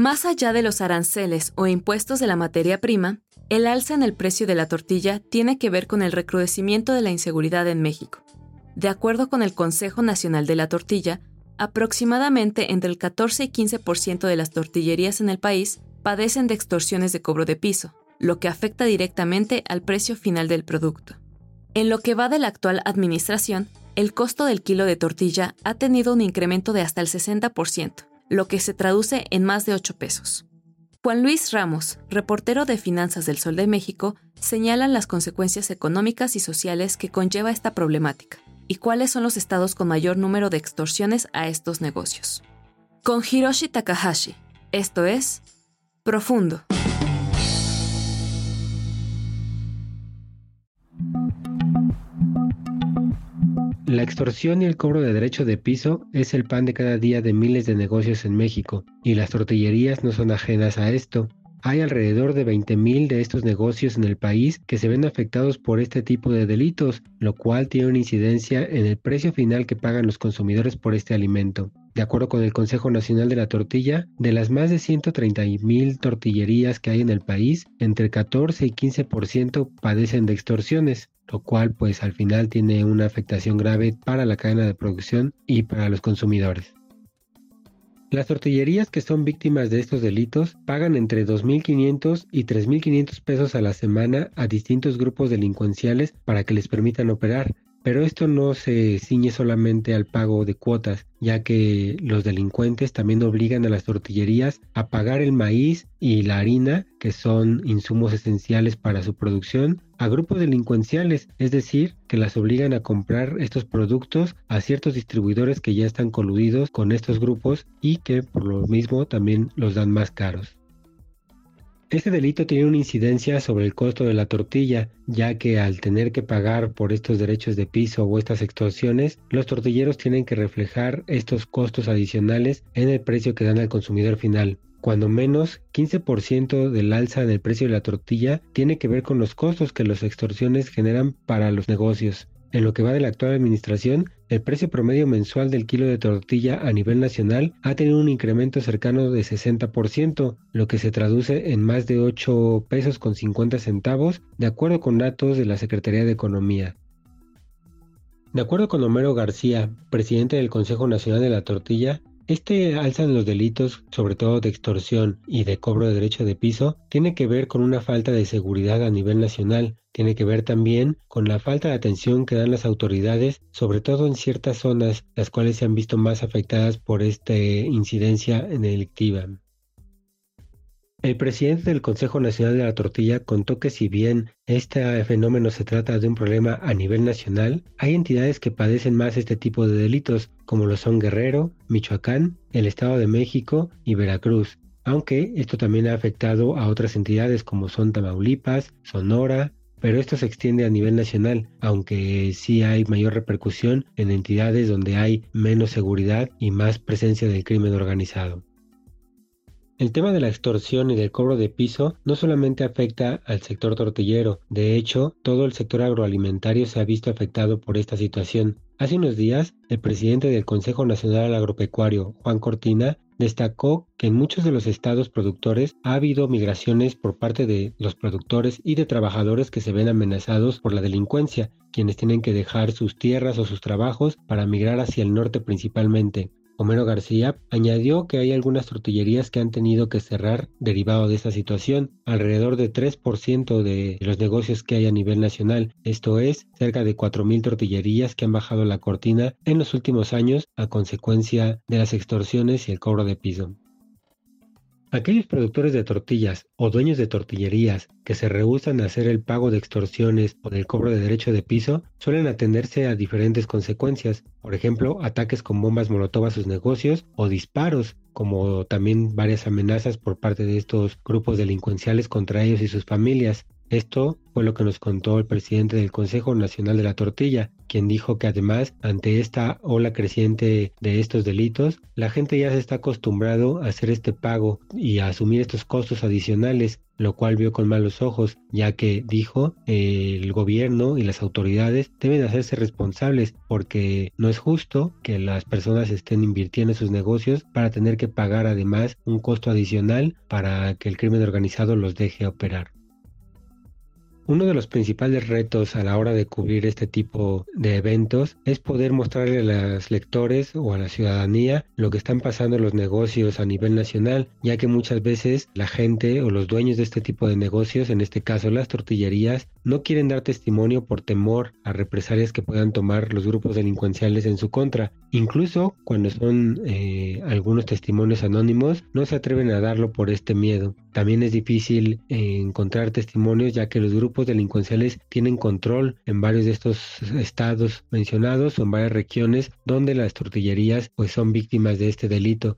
Más allá de los aranceles o impuestos de la materia prima, el alza en el precio de la tortilla tiene que ver con el recrudecimiento de la inseguridad en México. De acuerdo con el Consejo Nacional de la Tortilla, aproximadamente entre el 14 y 15% de las tortillerías en el país padecen de extorsiones de cobro de piso, lo que afecta directamente al precio final del producto. En lo que va de la actual administración, el costo del kilo de tortilla ha tenido un incremento de hasta el 60%, lo que se traduce en más de 8 pesos. Juan Luis Ramos, reportero de Finanzas del Sol de México, señala las consecuencias económicas y sociales que conlleva esta problemática y cuáles son los estados con mayor número de extorsiones a estos negocios. Con Hiroshi Takahashi, esto es Profundo. La extorsión y el cobro de derecho de piso es el pan de cada día de miles de negocios en México, y las tortillerías no son ajenas a esto. Hay alrededor de 20.000 de estos negocios en el país que se ven afectados por este tipo de delitos, lo cual tiene una incidencia en el precio final que pagan los consumidores por este alimento. De acuerdo con el Consejo Nacional de la Tortilla, de las más de 130.000 tortillerías que hay en el país, entre 14 y 15% padecen de extorsiones lo cual pues al final tiene una afectación grave para la cadena de producción y para los consumidores. Las tortillerías que son víctimas de estos delitos pagan entre 2.500 y 3.500 pesos a la semana a distintos grupos delincuenciales para que les permitan operar, pero esto no se ciñe solamente al pago de cuotas, ya que los delincuentes también obligan a las tortillerías a pagar el maíz y la harina, que son insumos esenciales para su producción, a grupos delincuenciales, es decir, que las obligan a comprar estos productos a ciertos distribuidores que ya están coludidos con estos grupos y que por lo mismo también los dan más caros. Este delito tiene una incidencia sobre el costo de la tortilla, ya que al tener que pagar por estos derechos de piso o estas extorsiones, los tortilleros tienen que reflejar estos costos adicionales en el precio que dan al consumidor final. Cuando menos 15% del alza en el precio de la tortilla tiene que ver con los costos que las extorsiones generan para los negocios. En lo que va de la actual administración, el precio promedio mensual del kilo de tortilla a nivel nacional ha tenido un incremento cercano de 60%, lo que se traduce en más de 8 pesos con 50 centavos, de acuerdo con datos de la Secretaría de Economía. De acuerdo con Homero García, presidente del Consejo Nacional de la Tortilla, este alza en los delitos, sobre todo de extorsión y de cobro de derecho de piso, tiene que ver con una falta de seguridad a nivel nacional, tiene que ver también con la falta de atención que dan las autoridades, sobre todo en ciertas zonas, las cuales se han visto más afectadas por esta incidencia delictiva. El presidente del Consejo Nacional de la Tortilla contó que si bien este fenómeno se trata de un problema a nivel nacional, hay entidades que padecen más este tipo de delitos, como lo son Guerrero, Michoacán, el Estado de México y Veracruz, aunque esto también ha afectado a otras entidades como son Tamaulipas, Sonora, pero esto se extiende a nivel nacional, aunque sí hay mayor repercusión en entidades donde hay menos seguridad y más presencia del crimen organizado. El tema de la extorsión y del cobro de piso no solamente afecta al sector tortillero, de hecho, todo el sector agroalimentario se ha visto afectado por esta situación. Hace unos días, el presidente del Consejo Nacional Agropecuario, Juan Cortina, destacó que en muchos de los estados productores ha habido migraciones por parte de los productores y de trabajadores que se ven amenazados por la delincuencia, quienes tienen que dejar sus tierras o sus trabajos para migrar hacia el norte principalmente. Homero García añadió que hay algunas tortillerías que han tenido que cerrar derivado de esta situación, alrededor de 3% de los negocios que hay a nivel nacional, esto es, cerca de 4.000 tortillerías que han bajado la cortina en los últimos años a consecuencia de las extorsiones y el cobro de piso. Aquellos productores de tortillas o dueños de tortillerías que se rehusan a hacer el pago de extorsiones o del cobro de derecho de piso suelen atenderse a diferentes consecuencias, por ejemplo, ataques con bombas molotov a sus negocios o disparos, como también varias amenazas por parte de estos grupos delincuenciales contra ellos y sus familias. Esto fue lo que nos contó el presidente del Consejo Nacional de la Tortilla, quien dijo que además, ante esta ola creciente de estos delitos, la gente ya se está acostumbrado a hacer este pago y a asumir estos costos adicionales, lo cual vio con malos ojos, ya que dijo el gobierno y las autoridades deben hacerse responsables porque no es justo que las personas estén invirtiendo en sus negocios para tener que pagar además un costo adicional para que el crimen organizado los deje operar. Uno de los principales retos a la hora de cubrir este tipo de eventos es poder mostrarle a los lectores o a la ciudadanía lo que están pasando en los negocios a nivel nacional, ya que muchas veces la gente o los dueños de este tipo de negocios, en este caso las tortillerías, no quieren dar testimonio por temor a represalias que puedan tomar los grupos delincuenciales en su contra. Incluso cuando son eh, algunos testimonios anónimos, no se atreven a darlo por este miedo. También es difícil eh, encontrar testimonios ya que los grupos delincuenciales tienen control en varios de estos estados mencionados o en varias regiones donde las tortillerías pues son víctimas de este delito.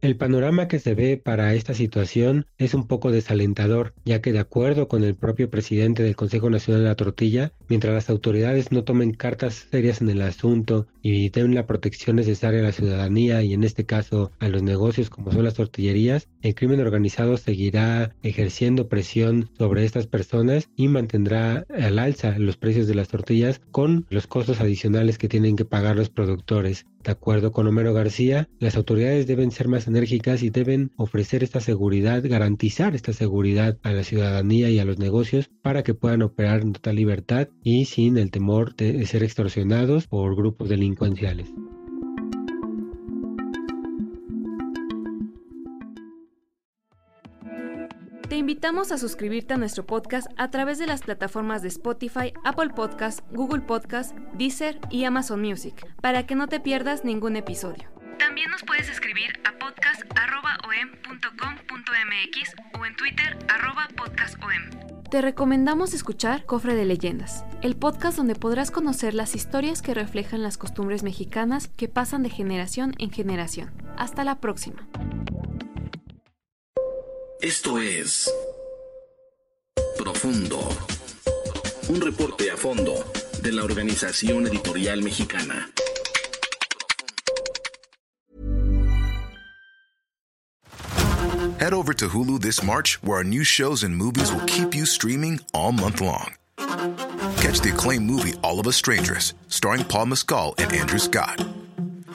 El panorama que se ve para esta situación es un poco desalentador, ya que de acuerdo con el propio presidente del Consejo Nacional de la Tortilla, mientras las autoridades no tomen cartas serias en el asunto y den la protección necesaria a la ciudadanía y en este caso a los negocios como son las tortillerías, el crimen organizado seguirá ejerciendo presión sobre estas personas y mantendrá al alza los precios de las tortillas con los costos adicionales que tienen que pagar los productores. De acuerdo con Homero García, las autoridades deben ser más enérgicas y deben ofrecer esta seguridad, garantizar esta seguridad a la ciudadanía y a los negocios para que puedan operar en total libertad y sin el temor de ser extorsionados por grupos delincuenciales. Invitamos a suscribirte a nuestro podcast a través de las plataformas de Spotify, Apple Podcast, Google Podcast, Deezer y Amazon Music, para que no te pierdas ningún episodio. También nos puedes escribir a podcast.om.com.mx o en Twitter podcastom. Te recomendamos escuchar Cofre de Leyendas, el podcast donde podrás conocer las historias que reflejan las costumbres mexicanas que pasan de generación en generación. Hasta la próxima. Esto es Profundo. Un reporte a fondo de la Organización Editorial Mexicana. Head over to Hulu this March, where our new shows and movies will keep you streaming all month long. Catch the acclaimed movie All of Us Strangers, starring Paul Mescal and Andrew Scott.